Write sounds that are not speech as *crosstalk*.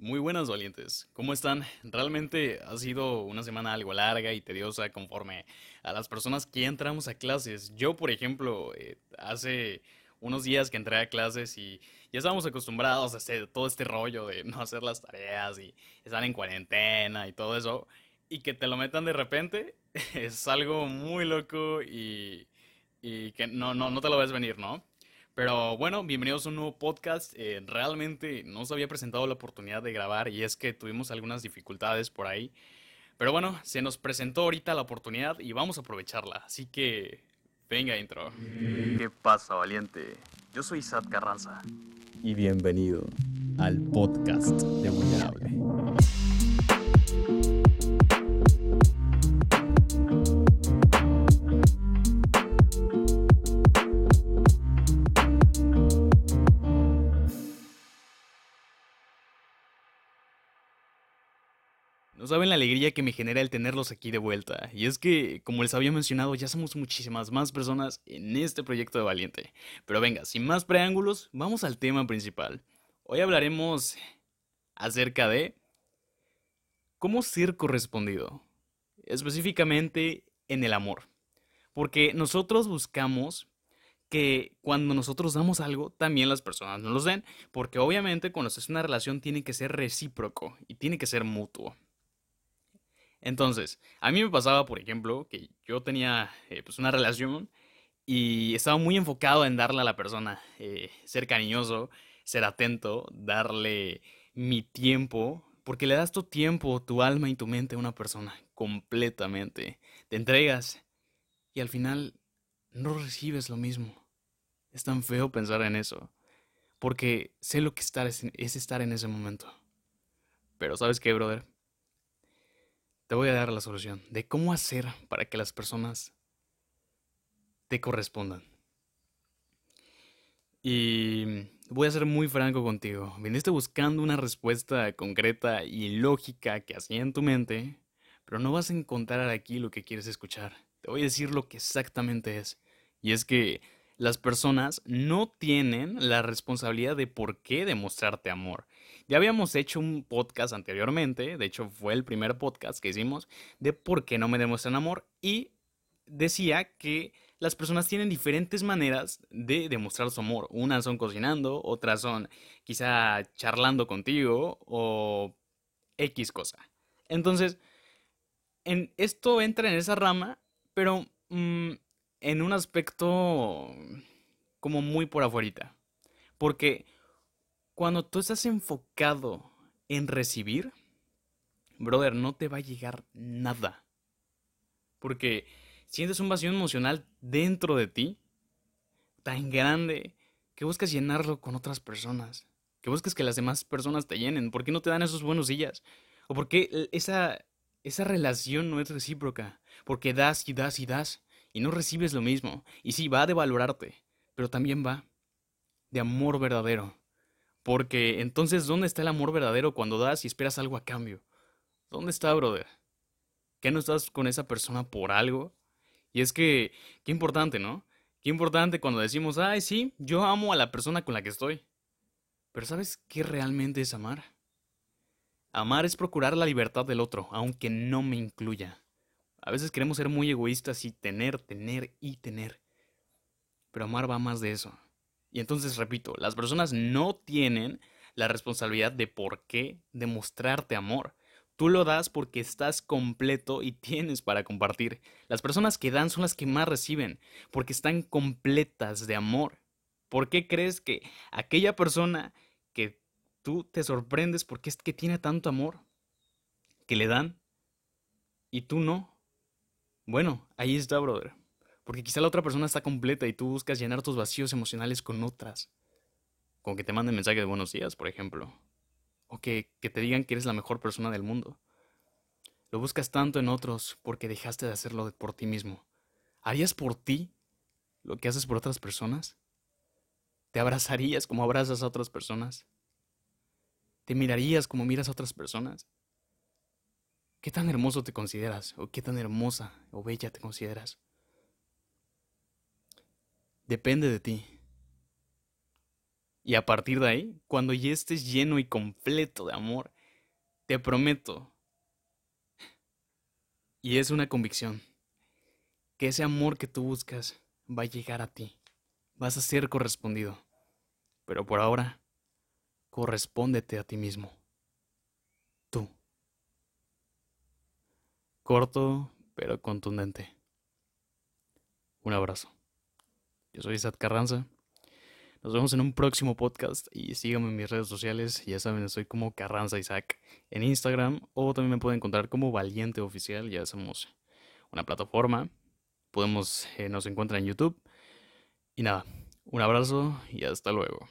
Muy buenas valientes, ¿cómo están? Realmente ha sido una semana algo larga y tediosa conforme a las personas que entramos a clases. Yo, por ejemplo, eh, hace unos días que entré a clases y ya estábamos acostumbrados a todo este rollo de no hacer las tareas y estar en cuarentena y todo eso, y que te lo metan de repente *laughs* es algo muy loco y, y que no, no, no te lo ves venir, ¿no? Pero bueno, bienvenidos a un nuevo podcast. Eh, realmente no se había presentado la oportunidad de grabar y es que tuvimos algunas dificultades por ahí. Pero bueno, se nos presentó ahorita la oportunidad y vamos a aprovecharla. Así que, venga intro. ¿Qué pasa, valiente? Yo soy Sad Carranza. Y bienvenido al podcast de Vulnerable. Saben la alegría que me genera el tenerlos aquí de vuelta. Y es que, como les había mencionado, ya somos muchísimas más personas en este proyecto de Valiente. Pero venga, sin más preámbulos, vamos al tema principal. Hoy hablaremos acerca de cómo ser correspondido. Específicamente en el amor. Porque nosotros buscamos que cuando nosotros damos algo, también las personas nos lo den. Porque obviamente cuando es una relación tiene que ser recíproco y tiene que ser mutuo. Entonces, a mí me pasaba, por ejemplo, que yo tenía eh, pues una relación y estaba muy enfocado en darle a la persona, eh, ser cariñoso, ser atento, darle mi tiempo, porque le das tu tiempo, tu alma y tu mente a una persona completamente. Te entregas y al final no recibes lo mismo. Es tan feo pensar en eso, porque sé lo que estar es, es estar en ese momento. Pero ¿sabes qué, brother? Te voy a dar la solución de cómo hacer para que las personas te correspondan. Y voy a ser muy franco contigo. Viniste buscando una respuesta concreta y lógica que hacía en tu mente, pero no vas a encontrar aquí lo que quieres escuchar. Te voy a decir lo que exactamente es. Y es que las personas no tienen la responsabilidad de por qué demostrarte amor. Ya habíamos hecho un podcast anteriormente, de hecho fue el primer podcast que hicimos, de por qué no me demuestran amor y decía que las personas tienen diferentes maneras de demostrar su amor. Unas son cocinando, otras son quizá charlando contigo o X cosa. Entonces, en, esto entra en esa rama, pero mm, en un aspecto como muy por afuera. Porque cuando tú estás enfocado en recibir, brother, no te va a llegar nada. Porque sientes un vacío emocional dentro de ti tan grande que buscas llenarlo con otras personas. Que buscas que las demás personas te llenen. ¿Por qué no te dan esos buenos días? ¿O por qué esa, esa relación no es recíproca? Porque das y das y das y no recibes lo mismo. Y sí, va de valorarte, pero también va de amor verdadero. Porque entonces, ¿dónde está el amor verdadero cuando das y esperas algo a cambio? ¿Dónde está, brother? ¿Qué no estás con esa persona por algo? Y es que, qué importante, ¿no? Qué importante cuando decimos, ay, sí, yo amo a la persona con la que estoy. Pero ¿sabes qué realmente es amar? Amar es procurar la libertad del otro, aunque no me incluya. A veces queremos ser muy egoístas y tener, tener y tener. Pero amar va más de eso. Y entonces, repito, las personas no tienen la responsabilidad de por qué demostrarte amor. Tú lo das porque estás completo y *laughs* tienes para compartir. Las personas que dan son las que más reciben, porque están completas de amor. ¿Por qué crees que aquella persona que tú te sorprendes porque es que tiene tanto amor, que le dan, y tú no? Bueno, ahí está, brother. Porque quizá la otra persona está completa y tú buscas llenar tus vacíos emocionales con otras. Con que te manden mensaje de buenos días, por ejemplo. O que, que te digan que eres la mejor persona del mundo. Lo buscas tanto en otros porque dejaste de hacerlo por ti mismo. ¿Harías por ti lo que haces por otras personas? ¿Te abrazarías como abrazas a otras personas? ¿Te mirarías como miras a otras personas? ¿Qué tan hermoso te consideras? ¿O qué tan hermosa o bella te consideras? Depende de ti. Y a partir de ahí, cuando ya estés lleno y completo de amor, te prometo, y es una convicción, que ese amor que tú buscas va a llegar a ti. Vas a ser correspondido. Pero por ahora, correspóndete a ti mismo. Tú. Corto, pero contundente. Un abrazo. Yo soy Isaac Carranza. Nos vemos en un próximo podcast y síganme en mis redes sociales. Ya saben, estoy como Carranza Isaac en Instagram o también me pueden encontrar como Valiente Oficial. Ya somos una plataforma. Podemos, eh, nos encuentran en YouTube. Y nada, un abrazo y hasta luego.